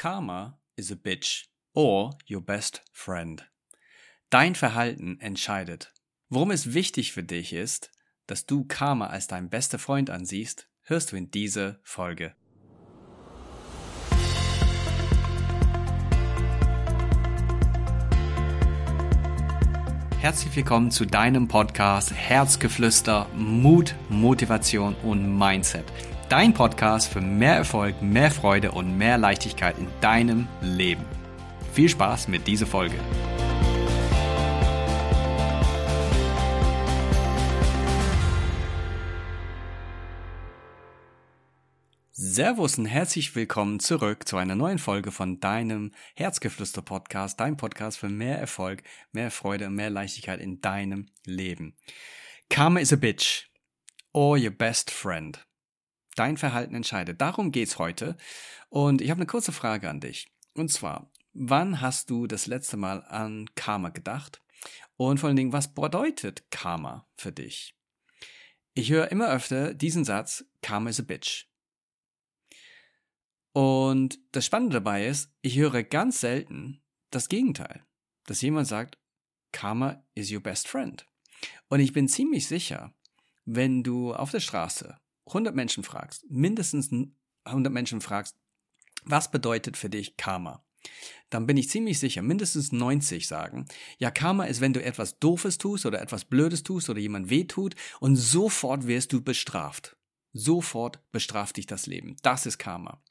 Karma is a bitch or your best friend. Dein Verhalten entscheidet. Worum es wichtig für dich ist, dass du Karma als dein bester Freund ansiehst, hörst du in dieser Folge. Herzlich willkommen zu deinem Podcast Herzgeflüster, Mut, Motivation und Mindset dein Podcast für mehr Erfolg, mehr Freude und mehr Leichtigkeit in deinem Leben. Viel Spaß mit dieser Folge. Servus und herzlich willkommen zurück zu einer neuen Folge von deinem Herzgeflüster Podcast, dein Podcast für mehr Erfolg, mehr Freude und mehr Leichtigkeit in deinem Leben. Karma is a bitch or your best friend. Dein Verhalten entscheidet. Darum geht's heute. Und ich habe eine kurze Frage an dich. Und zwar, wann hast du das letzte Mal an Karma gedacht? Und vor allen Dingen, was bedeutet Karma für dich? Ich höre immer öfter diesen Satz, Karma is a bitch. Und das Spannende dabei ist, ich höre ganz selten das Gegenteil, dass jemand sagt, Karma is your best friend. Und ich bin ziemlich sicher, wenn du auf der Straße 100 Menschen fragst, mindestens 100 Menschen fragst, was bedeutet für dich Karma? Dann bin ich ziemlich sicher, mindestens 90 sagen, ja, Karma ist, wenn du etwas Doofes tust oder etwas Blödes tust oder jemand wehtut und sofort wirst du bestraft. Sofort bestraft dich das Leben. Das ist Karma.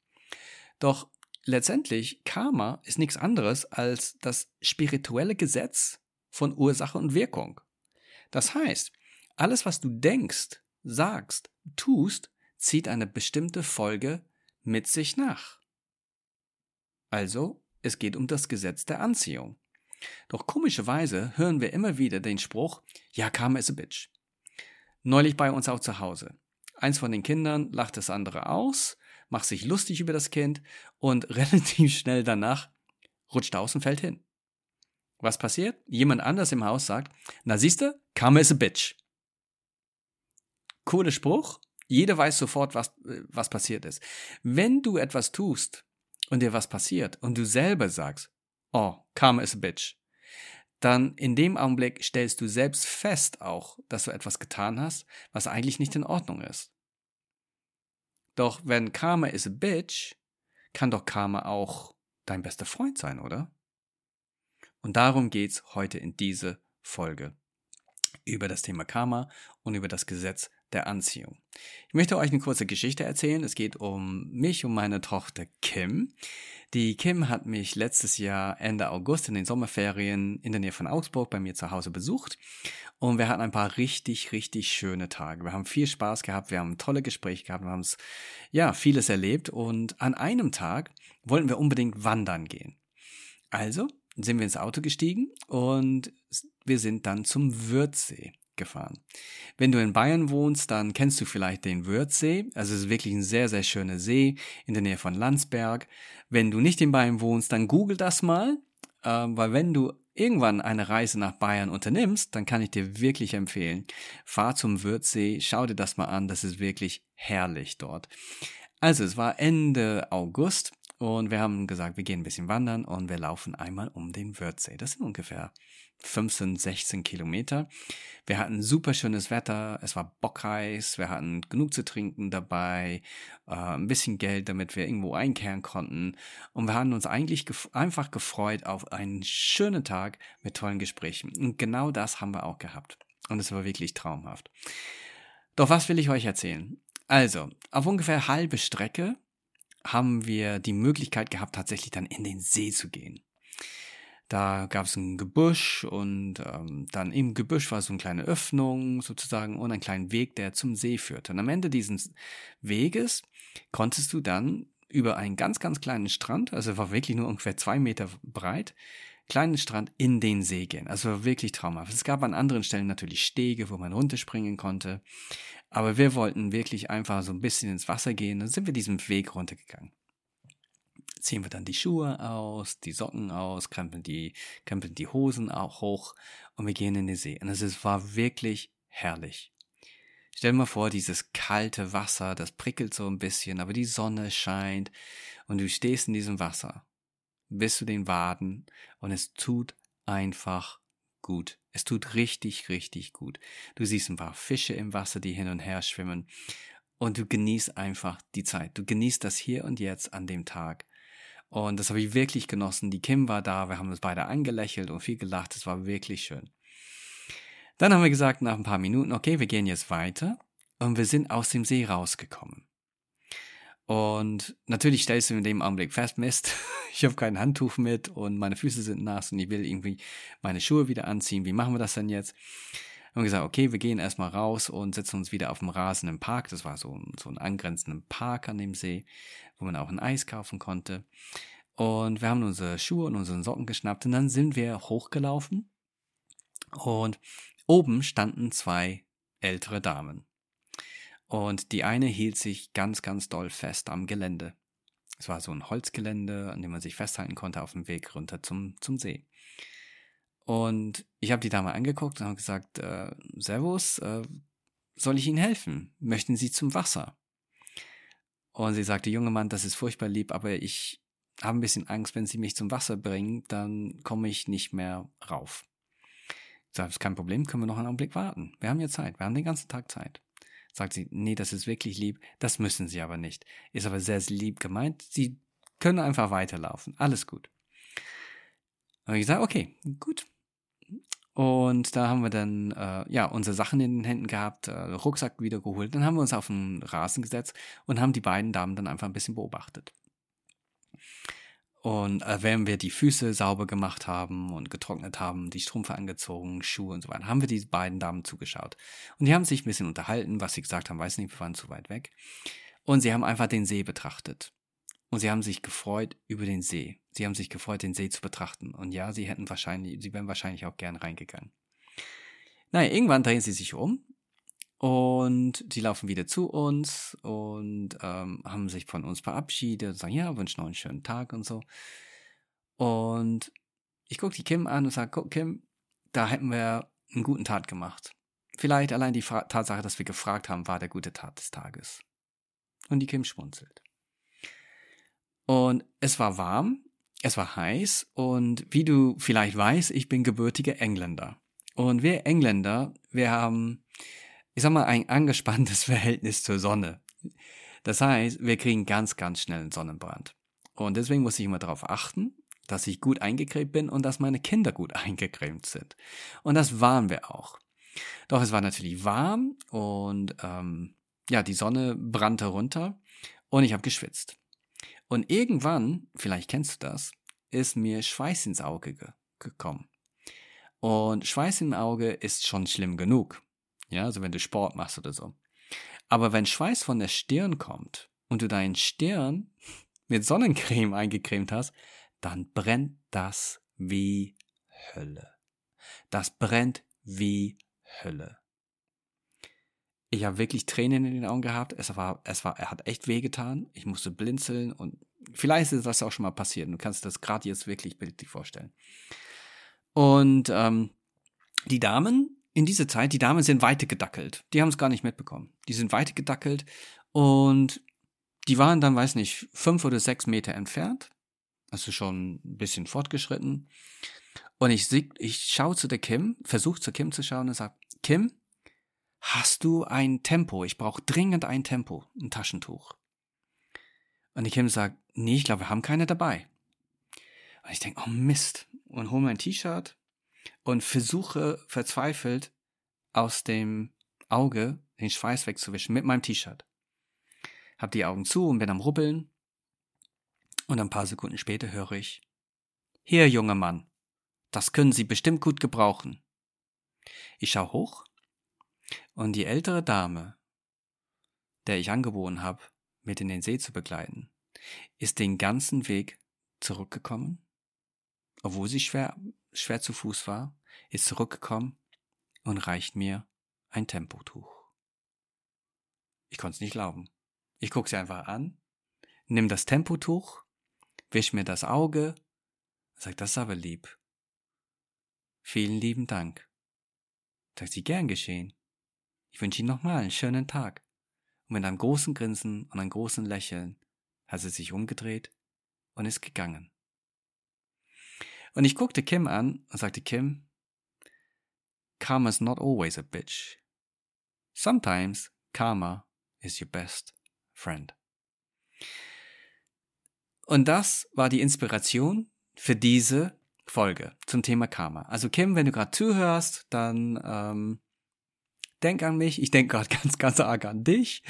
Doch letztendlich, Karma ist nichts anderes als das spirituelle Gesetz von Ursache und Wirkung. Das heißt, alles, was du denkst, sagst, tust, zieht eine bestimmte Folge mit sich nach. Also, es geht um das Gesetz der Anziehung. Doch komischerweise hören wir immer wieder den Spruch, ja, Karma is a bitch. Neulich bei uns auch zu Hause. Eins von den Kindern lacht das andere aus, macht sich lustig über das Kind und relativ schnell danach rutscht aus und fällt hin. Was passiert? Jemand anders im Haus sagt, na siehste, Karma is a bitch cooler Spruch. Jeder weiß sofort, was, was passiert ist. Wenn du etwas tust und dir was passiert und du selber sagst, oh, Karma is a bitch, dann in dem Augenblick stellst du selbst fest auch, dass du etwas getan hast, was eigentlich nicht in Ordnung ist. Doch wenn Karma is a bitch, kann doch Karma auch dein bester Freund sein, oder? Und darum geht's heute in diese Folge. Über das Thema Karma und über das Gesetz der Anziehung. Ich möchte euch eine kurze Geschichte erzählen. Es geht um mich und meine Tochter Kim. Die Kim hat mich letztes Jahr Ende August in den Sommerferien in der Nähe von Augsburg bei mir zu Hause besucht und wir hatten ein paar richtig, richtig schöne Tage. Wir haben viel Spaß gehabt, wir haben tolle Gespräche gehabt, wir haben ja, vieles erlebt und an einem Tag wollten wir unbedingt wandern gehen. Also sind wir ins Auto gestiegen und wir sind dann zum Würzsee gefahren. Wenn du in Bayern wohnst, dann kennst du vielleicht den Wörthsee. Also es ist wirklich ein sehr, sehr schöner See in der Nähe von Landsberg. Wenn du nicht in Bayern wohnst, dann google das mal, äh, weil wenn du irgendwann eine Reise nach Bayern unternimmst, dann kann ich dir wirklich empfehlen, fahr zum Wörthsee, schau dir das mal an, das ist wirklich herrlich dort. Also es war Ende August und wir haben gesagt, wir gehen ein bisschen wandern und wir laufen einmal um den Wörthsee. Das sind ungefähr 15, 16 Kilometer. Wir hatten super schönes Wetter, es war bockheiß, wir hatten genug zu trinken dabei, äh, ein bisschen Geld, damit wir irgendwo einkehren konnten. Und wir haben uns eigentlich gef einfach gefreut auf einen schönen Tag mit tollen Gesprächen. Und genau das haben wir auch gehabt. Und es war wirklich traumhaft. Doch was will ich euch erzählen? Also, auf ungefähr halbe Strecke haben wir die Möglichkeit gehabt, tatsächlich dann in den See zu gehen. Da gab es ein Gebüsch und ähm, dann im Gebüsch war so eine kleine Öffnung sozusagen und einen kleinen Weg, der zum See führte. Und am Ende dieses Weges konntest du dann über einen ganz, ganz kleinen Strand, also war wirklich nur ungefähr zwei Meter breit, kleinen Strand in den See gehen. Also war wirklich traumhaft. Es gab an anderen Stellen natürlich Stege, wo man runterspringen konnte. Aber wir wollten wirklich einfach so ein bisschen ins Wasser gehen. Dann sind wir diesen Weg runtergegangen ziehen wir dann die Schuhe aus, die Socken aus, krempeln die, krempeln die Hosen auch hoch und wir gehen in den See. Und es war wirklich herrlich. Stell dir mal vor, dieses kalte Wasser, das prickelt so ein bisschen, aber die Sonne scheint Und du stehst in diesem Wasser bis zu den Waden und es tut einfach gut. Es tut richtig, richtig gut. Du siehst ein paar Fische im Wasser, die hin und her schwimmen und du genießt einfach die Zeit. Du genießt das hier und jetzt an dem Tag. Und das habe ich wirklich genossen. Die Kim war da, wir haben uns beide angelächelt und viel gelacht. Es war wirklich schön. Dann haben wir gesagt, nach ein paar Minuten, okay, wir gehen jetzt weiter. Und wir sind aus dem See rausgekommen. Und natürlich stellst du in dem Augenblick fest, Mist, ich habe kein Handtuch mit und meine Füße sind nass und ich will irgendwie meine Schuhe wieder anziehen. Wie machen wir das denn jetzt? Haben gesagt, okay, wir gehen erstmal raus und setzen uns wieder auf dem Rasen im Park. Das war so, so ein angrenzender Park an dem See, wo man auch ein Eis kaufen konnte. Und wir haben unsere Schuhe und unseren Socken geschnappt und dann sind wir hochgelaufen und oben standen zwei ältere Damen. Und die eine hielt sich ganz, ganz doll fest am Gelände. Es war so ein Holzgelände, an dem man sich festhalten konnte auf dem Weg runter zum, zum See. Und ich habe die Dame angeguckt und habe gesagt, äh, Servus, äh, soll ich Ihnen helfen? Möchten Sie zum Wasser? Und sie sagte, junge Mann, das ist furchtbar lieb, aber ich habe ein bisschen Angst, wenn Sie mich zum Wasser bringen, dann komme ich nicht mehr rauf. Ich sage, ist kein Problem, können wir noch einen Augenblick warten. Wir haben ja Zeit, wir haben den ganzen Tag Zeit. Sagt sie, nee, das ist wirklich lieb, das müssen Sie aber nicht. Ist aber sehr lieb gemeint, Sie können einfach weiterlaufen, alles gut. Und ich sage, okay, gut. Und da haben wir dann äh, ja unsere Sachen in den Händen gehabt, äh, Rucksack wieder geholt. Dann haben wir uns auf den Rasen gesetzt und haben die beiden Damen dann einfach ein bisschen beobachtet. Und äh, während wir die Füße sauber gemacht haben und getrocknet haben, die Strumpfe angezogen, Schuhe und so weiter, haben wir die beiden Damen zugeschaut. Und die haben sich ein bisschen unterhalten, was sie gesagt haben, weiß nicht, wir waren zu weit weg. Und sie haben einfach den See betrachtet. Und sie haben sich gefreut über den See. Sie haben sich gefreut, den See zu betrachten. Und ja, sie hätten wahrscheinlich, sie wären wahrscheinlich auch gern reingegangen. Naja, irgendwann drehen sie sich um und die laufen wieder zu uns und ähm, haben sich von uns verabschiedet und sagen, ja, wünschen noch einen schönen Tag und so. Und ich gucke die Kim an und sage, guck, Kim, da hätten wir einen guten Tat gemacht. Vielleicht allein die Fra Tatsache, dass wir gefragt haben, war der gute Tat des Tages. Und die Kim schmunzelt. Und es war warm, es war heiß und wie du vielleicht weißt, ich bin gebürtiger Engländer. Und wir Engländer, wir haben ich sag mal, ein angespanntes Verhältnis zur Sonne. Das heißt, wir kriegen ganz, ganz schnell einen Sonnenbrand. Und deswegen muss ich immer darauf achten, dass ich gut eingecremt bin und dass meine Kinder gut eingecremt sind. Und das waren wir auch. Doch es war natürlich warm und ähm, ja, die Sonne brannte runter und ich habe geschwitzt. Und irgendwann, vielleicht kennst du das, ist mir Schweiß ins Auge ge gekommen. Und Schweiß im Auge ist schon schlimm genug. Ja, also wenn du Sport machst oder so. Aber wenn Schweiß von der Stirn kommt und du deinen Stirn mit Sonnencreme eingecremt hast, dann brennt das wie Hölle. Das brennt wie Hölle. Ich habe wirklich Tränen in den Augen gehabt. Es war, es war, er hat echt wehgetan. Ich musste blinzeln und vielleicht ist das auch schon mal passiert. Du kannst das gerade jetzt wirklich bildlich vorstellen. Und ähm, die Damen in dieser Zeit, die Damen sind weitergedackelt. Die haben es gar nicht mitbekommen. Die sind weitergedackelt und die waren dann, weiß nicht, fünf oder sechs Meter entfernt. Also schon ein bisschen fortgeschritten. Und ich, ich schaue zu der Kim, versuche zu Kim zu schauen und sage, Kim, hast du ein Tempo? Ich brauche dringend ein Tempo, ein Taschentuch. Und die Kim sagt, nee, ich glaube, wir haben keine dabei. Und ich denke, oh Mist. Und hole mein T-Shirt, und versuche verzweifelt aus dem Auge den Schweiß wegzuwischen mit meinem T-Shirt. Hab die Augen zu und bin am Rubbeln. Und ein paar Sekunden später höre ich, hier, junger Mann, das können Sie bestimmt gut gebrauchen. Ich schau hoch und die ältere Dame, der ich angeboten habe, mit in den See zu begleiten, ist den ganzen Weg zurückgekommen, obwohl sie schwer schwer zu Fuß war, ist zurückgekommen und reicht mir ein Tempotuch. Ich konnte es nicht glauben. Ich guck sie einfach an, nimm das Tempotuch, wisch mir das Auge, sag, das ist aber lieb. Vielen lieben Dank. Sagt sie, gern geschehen. Ich wünsche Ihnen nochmal einen schönen Tag. Und mit einem großen Grinsen und einem großen Lächeln hat sie sich umgedreht und ist gegangen. Und ich guckte Kim an und sagte, Kim, Karma is not always a bitch. Sometimes Karma is your best friend. Und das war die Inspiration für diese Folge zum Thema Karma. Also Kim, wenn du gerade zuhörst, dann ähm, denk an mich. Ich denke gerade ganz, ganz arg an dich.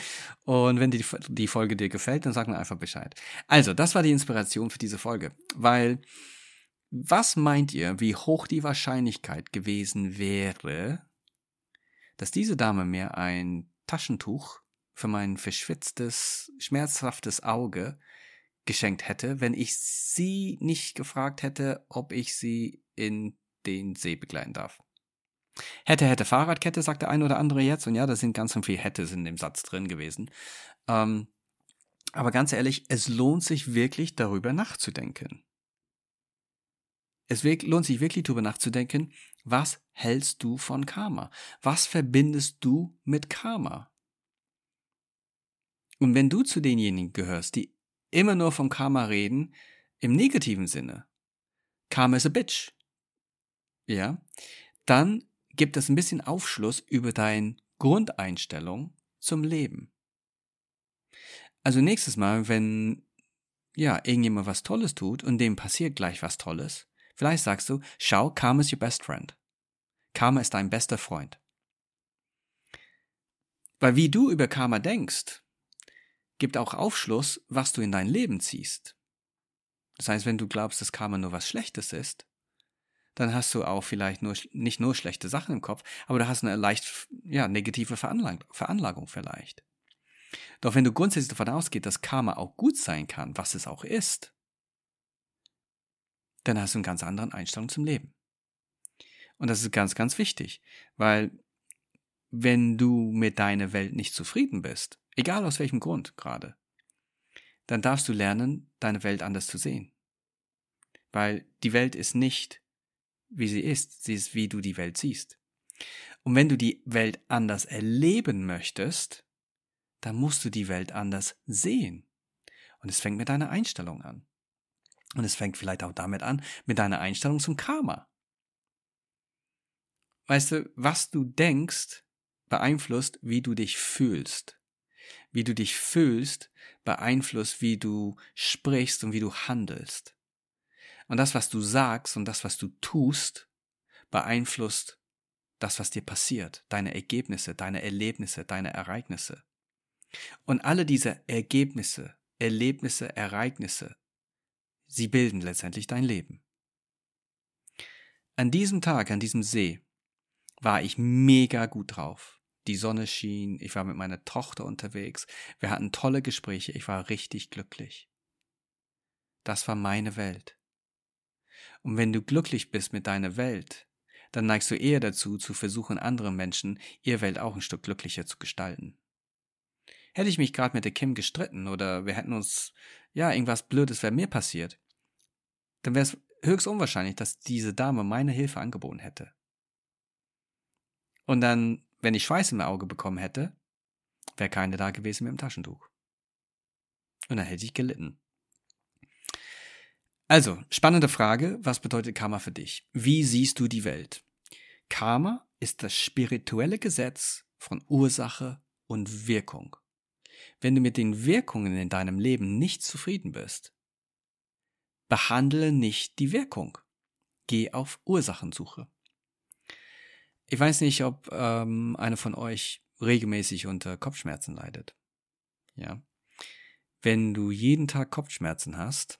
Und wenn die, die Folge dir gefällt, dann sag mir einfach Bescheid. Also, das war die Inspiration für diese Folge. Weil, was meint ihr, wie hoch die Wahrscheinlichkeit gewesen wäre, dass diese Dame mir ein Taschentuch für mein verschwitztes, schmerzhaftes Auge geschenkt hätte, wenn ich sie nicht gefragt hätte, ob ich sie in den See begleiten darf. Hätte, hätte Fahrradkette, sagt der eine oder andere jetzt. Und ja, da sind ganz viel Hättes in dem Satz drin gewesen. Ähm, aber ganz ehrlich, es lohnt sich wirklich darüber nachzudenken. Es lohnt sich wirklich darüber nachzudenken, was hältst du von Karma? Was verbindest du mit Karma? Und wenn du zu denjenigen gehörst, die immer nur vom Karma reden, im negativen Sinne, Karma is a bitch, ja, dann gibt es ein bisschen Aufschluss über deine Grundeinstellung zum Leben. Also nächstes Mal, wenn ja, irgendjemand was Tolles tut und dem passiert gleich was Tolles, vielleicht sagst du, schau, Karma is your best friend. Karma ist dein bester Freund. Weil wie du über Karma denkst, gibt auch Aufschluss, was du in dein Leben ziehst. Das heißt, wenn du glaubst, dass Karma nur was Schlechtes ist, dann hast du auch vielleicht nur, nicht nur schlechte Sachen im Kopf, aber du hast eine leicht, ja, negative Veranlag Veranlagung vielleicht. Doch wenn du grundsätzlich davon ausgehst, dass Karma auch gut sein kann, was es auch ist, dann hast du eine ganz andere Einstellung zum Leben. Und das ist ganz, ganz wichtig, weil wenn du mit deiner Welt nicht zufrieden bist, egal aus welchem Grund gerade, dann darfst du lernen, deine Welt anders zu sehen. Weil die Welt ist nicht wie sie ist. Sie ist, wie du die Welt siehst. Und wenn du die Welt anders erleben möchtest, dann musst du die Welt anders sehen. Und es fängt mit deiner Einstellung an. Und es fängt vielleicht auch damit an, mit deiner Einstellung zum Karma. Weißt du, was du denkst, beeinflusst, wie du dich fühlst. Wie du dich fühlst, beeinflusst, wie du sprichst und wie du handelst. Und das, was du sagst und das, was du tust, beeinflusst das, was dir passiert, deine Ergebnisse, deine Erlebnisse, deine Ereignisse. Und alle diese Ergebnisse, Erlebnisse, Ereignisse, sie bilden letztendlich dein Leben. An diesem Tag, an diesem See, war ich mega gut drauf. Die Sonne schien, ich war mit meiner Tochter unterwegs, wir hatten tolle Gespräche, ich war richtig glücklich. Das war meine Welt. Und wenn du glücklich bist mit deiner Welt, dann neigst du eher dazu, zu versuchen, anderen Menschen ihr Welt auch ein Stück glücklicher zu gestalten. Hätte ich mich gerade mit der Kim gestritten oder wir hätten uns, ja, irgendwas Blödes wäre mir passiert, dann wäre es höchst unwahrscheinlich, dass diese Dame meine Hilfe angeboten hätte. Und dann, wenn ich Schweiß im Auge bekommen hätte, wäre keine da gewesen mit dem Taschentuch. Und dann hätte ich gelitten. Also, spannende Frage, was bedeutet Karma für dich? Wie siehst du die Welt? Karma ist das spirituelle Gesetz von Ursache und Wirkung. Wenn du mit den Wirkungen in deinem Leben nicht zufrieden bist, behandle nicht die Wirkung. Geh auf Ursachensuche. Ich weiß nicht, ob ähm, einer von euch regelmäßig unter Kopfschmerzen leidet. Ja. Wenn du jeden Tag Kopfschmerzen hast,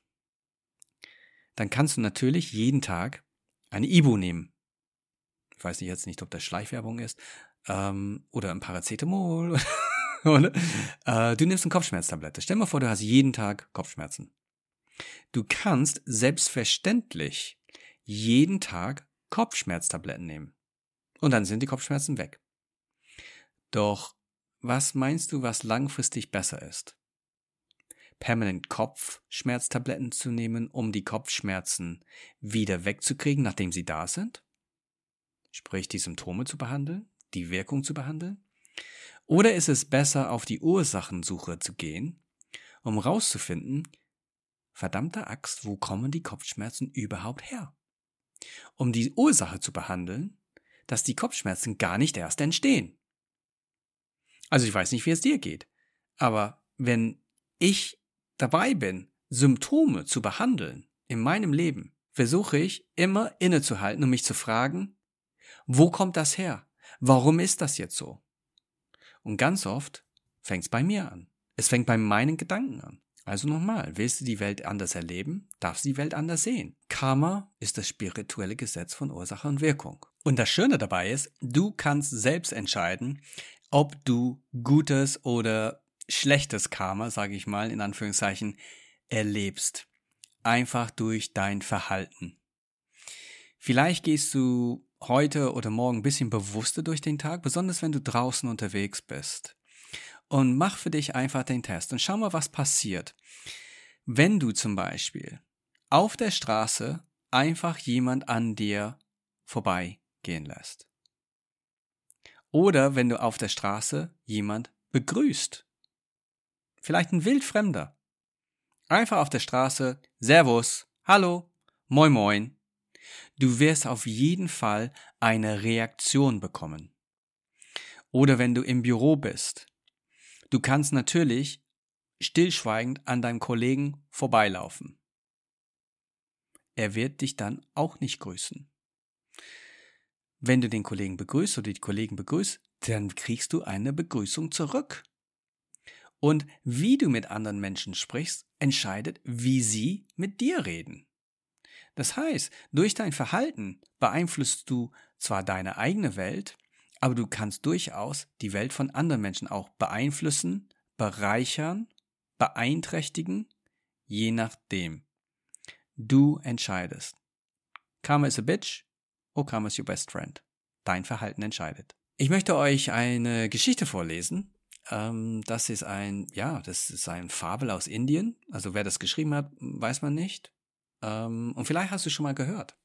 dann kannst du natürlich jeden Tag eine Ibu nehmen. Ich weiß jetzt nicht, ob das Schleichwerbung ist ähm, oder ein Paracetamol. Äh, du nimmst eine Kopfschmerztablette. Stell dir mal vor, du hast jeden Tag Kopfschmerzen. Du kannst selbstverständlich jeden Tag Kopfschmerztabletten nehmen. Und dann sind die Kopfschmerzen weg. Doch was meinst du, was langfristig besser ist? permanent Kopfschmerztabletten zu nehmen, um die Kopfschmerzen wieder wegzukriegen, nachdem sie da sind? Sprich, die Symptome zu behandeln, die Wirkung zu behandeln? Oder ist es besser, auf die Ursachensuche zu gehen, um rauszufinden, verdammte Axt, wo kommen die Kopfschmerzen überhaupt her? Um die Ursache zu behandeln, dass die Kopfschmerzen gar nicht erst entstehen. Also ich weiß nicht, wie es dir geht, aber wenn ich dabei bin, Symptome zu behandeln in meinem Leben, versuche ich immer innezuhalten und mich zu fragen, wo kommt das her? Warum ist das jetzt so? Und ganz oft fängt es bei mir an. Es fängt bei meinen Gedanken an. Also nochmal, willst du die Welt anders erleben, darfst du die Welt anders sehen. Karma ist das spirituelle Gesetz von Ursache und Wirkung. Und das Schöne dabei ist, du kannst selbst entscheiden, ob du gutes oder schlechtes Karma, sage ich mal, in Anführungszeichen, erlebst. Einfach durch dein Verhalten. Vielleicht gehst du heute oder morgen ein bisschen bewusster durch den Tag, besonders wenn du draußen unterwegs bist. Und mach für dich einfach den Test und schau mal, was passiert. Wenn du zum Beispiel auf der Straße einfach jemand an dir vorbeigehen lässt. Oder wenn du auf der Straße jemand begrüßt. Vielleicht ein Wildfremder. Einfach auf der Straße, Servus, Hallo, Moin Moin. Du wirst auf jeden Fall eine Reaktion bekommen. Oder wenn du im Büro bist. Du kannst natürlich stillschweigend an deinem Kollegen vorbeilaufen. Er wird dich dann auch nicht grüßen. Wenn du den Kollegen begrüßt oder die Kollegen begrüßt, dann kriegst du eine Begrüßung zurück. Und wie du mit anderen Menschen sprichst, entscheidet, wie sie mit dir reden. Das heißt, durch dein Verhalten beeinflusst du zwar deine eigene Welt, aber du kannst durchaus die Welt von anderen Menschen auch beeinflussen, bereichern, beeinträchtigen, je nachdem. Du entscheidest. Karma is a bitch or karma is your best friend. Dein Verhalten entscheidet. Ich möchte euch eine Geschichte vorlesen. Ähm, das ist ein, ja, das ist ein Fabel aus Indien. Also wer das geschrieben hat, weiß man nicht. Ähm, und vielleicht hast du schon mal gehört.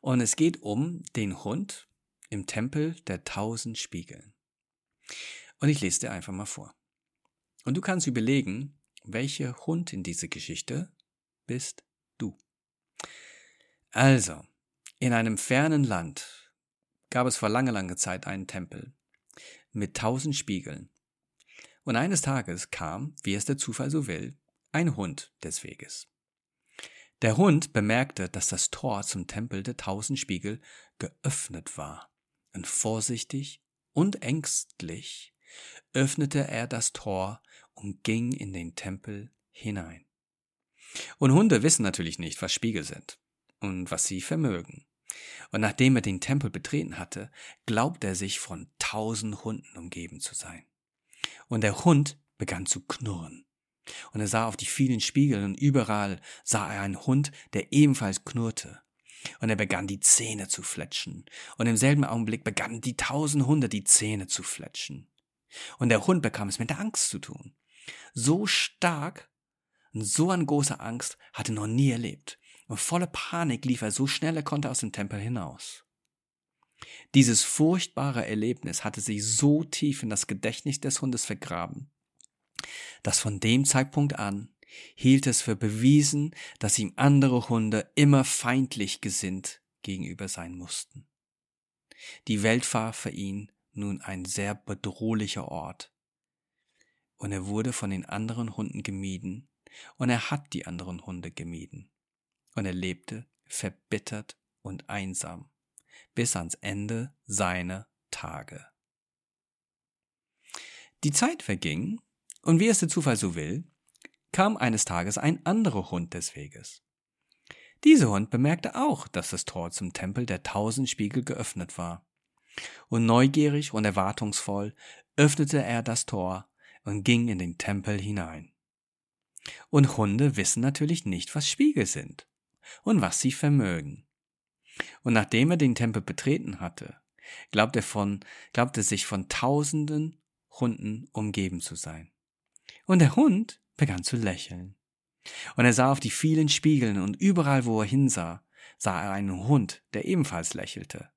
Und es geht um den Hund im Tempel der tausend Spiegeln. Und ich lese dir einfach mal vor. Und du kannst überlegen, welcher Hund in dieser Geschichte bist du. Also, in einem fernen Land gab es vor langer, langer Zeit einen Tempel mit tausend Spiegeln. Und eines Tages kam, wie es der Zufall so will, ein Hund des Weges. Der Hund bemerkte, dass das Tor zum Tempel der tausend Spiegel geöffnet war, und vorsichtig und ängstlich öffnete er das Tor und ging in den Tempel hinein. Und Hunde wissen natürlich nicht, was Spiegel sind und was sie vermögen. Und nachdem er den Tempel betreten hatte, glaubt er sich von tausend Hunden umgeben zu sein. Und der Hund begann zu knurren. Und er sah auf die vielen Spiegel und überall sah er einen Hund, der ebenfalls knurrte. Und er begann die Zähne zu fletschen. Und im selben Augenblick begannen die tausend Hunde die Zähne zu fletschen. Und der Hund bekam es mit der Angst zu tun. So stark und so an großer Angst hatte er noch nie erlebt. Und voller Panik lief er so schnell er konnte aus dem Tempel hinaus. Dieses furchtbare Erlebnis hatte sich so tief in das Gedächtnis des Hundes vergraben, dass von dem Zeitpunkt an hielt es für bewiesen, dass ihm andere Hunde immer feindlich gesinnt gegenüber sein mussten. Die Welt war für ihn nun ein sehr bedrohlicher Ort. Und er wurde von den anderen Hunden gemieden, und er hat die anderen Hunde gemieden. Und er lebte verbittert und einsam bis ans Ende seiner Tage. Die Zeit verging, und wie es der Zufall so will, kam eines Tages ein anderer Hund des Weges. Dieser Hund bemerkte auch, dass das Tor zum Tempel der tausend Spiegel geöffnet war. Und neugierig und erwartungsvoll öffnete er das Tor und ging in den Tempel hinein. Und Hunde wissen natürlich nicht, was Spiegel sind und was sie vermögen. Und nachdem er den Tempel betreten hatte, glaubte er, von, glaubte sich von tausenden Hunden umgeben zu sein. Und der Hund begann zu lächeln. Und er sah auf die vielen Spiegeln und überall, wo er hinsah, sah er einen Hund, der ebenfalls lächelte.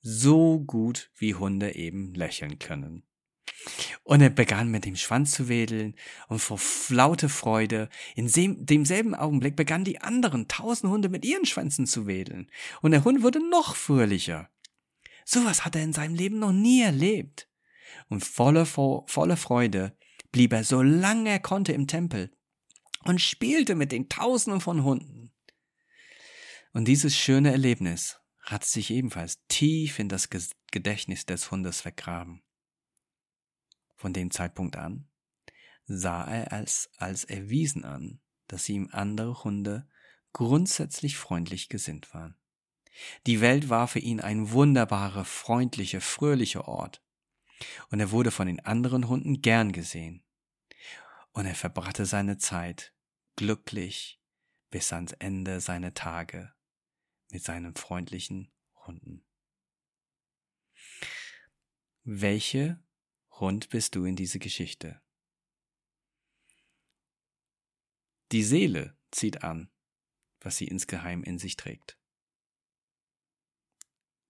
So gut wie Hunde eben lächeln können. Und er begann mit dem Schwanz zu wedeln und vor lauter Freude, in demselben Augenblick begannen die anderen tausend Hunde mit ihren Schwänzen zu wedeln. Und der Hund wurde noch fröhlicher. Sowas hat er in seinem Leben noch nie erlebt. Und voller, voller Freude blieb er so lange er konnte im Tempel und spielte mit den Tausenden von Hunden. Und dieses schöne Erlebnis hat sich ebenfalls tief in das Gedächtnis des Hundes vergraben. Von dem Zeitpunkt an sah er als, als erwiesen an, dass ihm andere Hunde grundsätzlich freundlich gesinnt waren. Die Welt war für ihn ein wunderbarer, freundlicher, fröhlicher Ort. Und er wurde von den anderen Hunden gern gesehen. Und er verbrachte seine Zeit glücklich bis ans Ende seiner Tage mit seinen freundlichen Hunden. Welche Hund bist du in diese Geschichte? Die Seele zieht an, was sie insgeheim in sich trägt.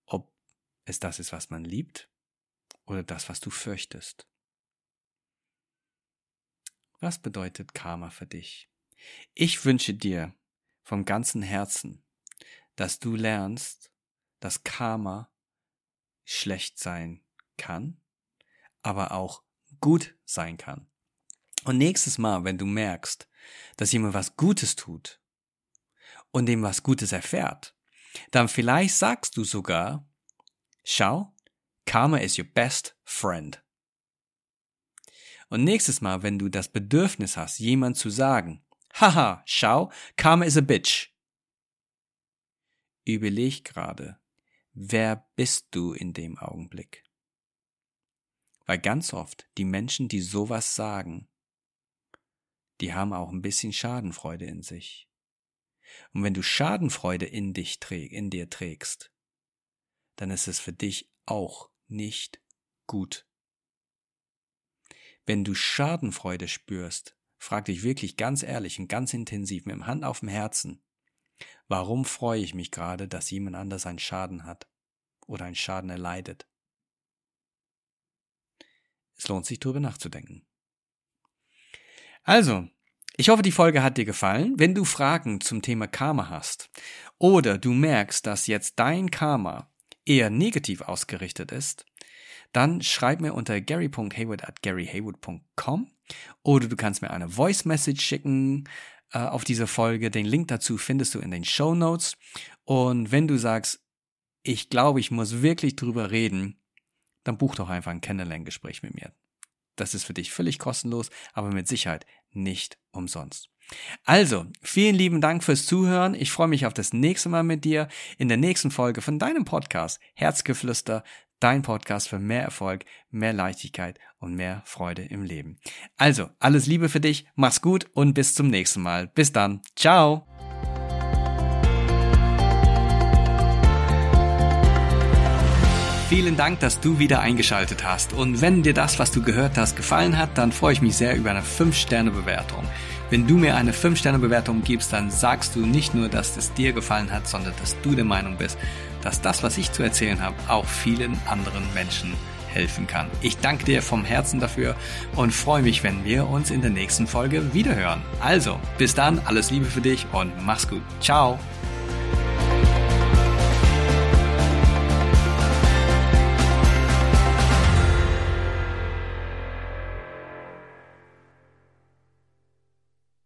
Ob es das ist, was man liebt, oder das, was du fürchtest. Was bedeutet Karma für dich? Ich wünsche dir vom ganzen Herzen, dass du lernst, dass Karma schlecht sein kann, aber auch gut sein kann. Und nächstes Mal, wenn du merkst, dass jemand was Gutes tut und dem was Gutes erfährt, dann vielleicht sagst du sogar, schau, Karma is your best friend. Und nächstes Mal, wenn du das Bedürfnis hast, jemand zu sagen, haha, schau, Karma is a bitch, Überleg gerade, wer bist du in dem Augenblick? Weil ganz oft die Menschen, die sowas sagen, die haben auch ein bisschen Schadenfreude in sich. Und wenn du Schadenfreude in dich träg, in dir trägst, dann ist es für dich auch nicht gut. Wenn du Schadenfreude spürst, frag dich wirklich ganz ehrlich und ganz intensiv mit dem Hand auf dem Herzen, Warum freue ich mich gerade, dass jemand anders einen Schaden hat oder einen Schaden erleidet? Es lohnt sich darüber nachzudenken. Also, ich hoffe, die Folge hat dir gefallen. Wenn du Fragen zum Thema Karma hast oder du merkst, dass jetzt dein Karma eher negativ ausgerichtet ist, dann schreib mir unter gary.hayward at garyhayward.com oder du kannst mir eine Voice Message schicken äh, auf diese Folge. Den Link dazu findest du in den Show Notes. Und wenn du sagst, ich glaube, ich muss wirklich drüber reden, dann buch doch einfach ein Kennenlerngespräch mit mir. Das ist für dich völlig kostenlos, aber mit Sicherheit nicht umsonst. Also, vielen lieben Dank fürs Zuhören. Ich freue mich auf das nächste Mal mit dir in der nächsten Folge von deinem Podcast Herzgeflüster, dein Podcast für mehr Erfolg, mehr Leichtigkeit und mehr Freude im Leben. Also, alles Liebe für dich, mach's gut und bis zum nächsten Mal. Bis dann. Ciao. Vielen Dank, dass du wieder eingeschaltet hast. Und wenn dir das, was du gehört hast, gefallen hat, dann freue ich mich sehr über eine 5-Sterne-Bewertung. Wenn du mir eine 5-Sterne-Bewertung gibst, dann sagst du nicht nur, dass es dir gefallen hat, sondern dass du der Meinung bist, dass das, was ich zu erzählen habe, auch vielen anderen Menschen helfen kann. Ich danke dir vom Herzen dafür und freue mich, wenn wir uns in der nächsten Folge wiederhören. Also, bis dann, alles Liebe für dich und mach's gut. Ciao.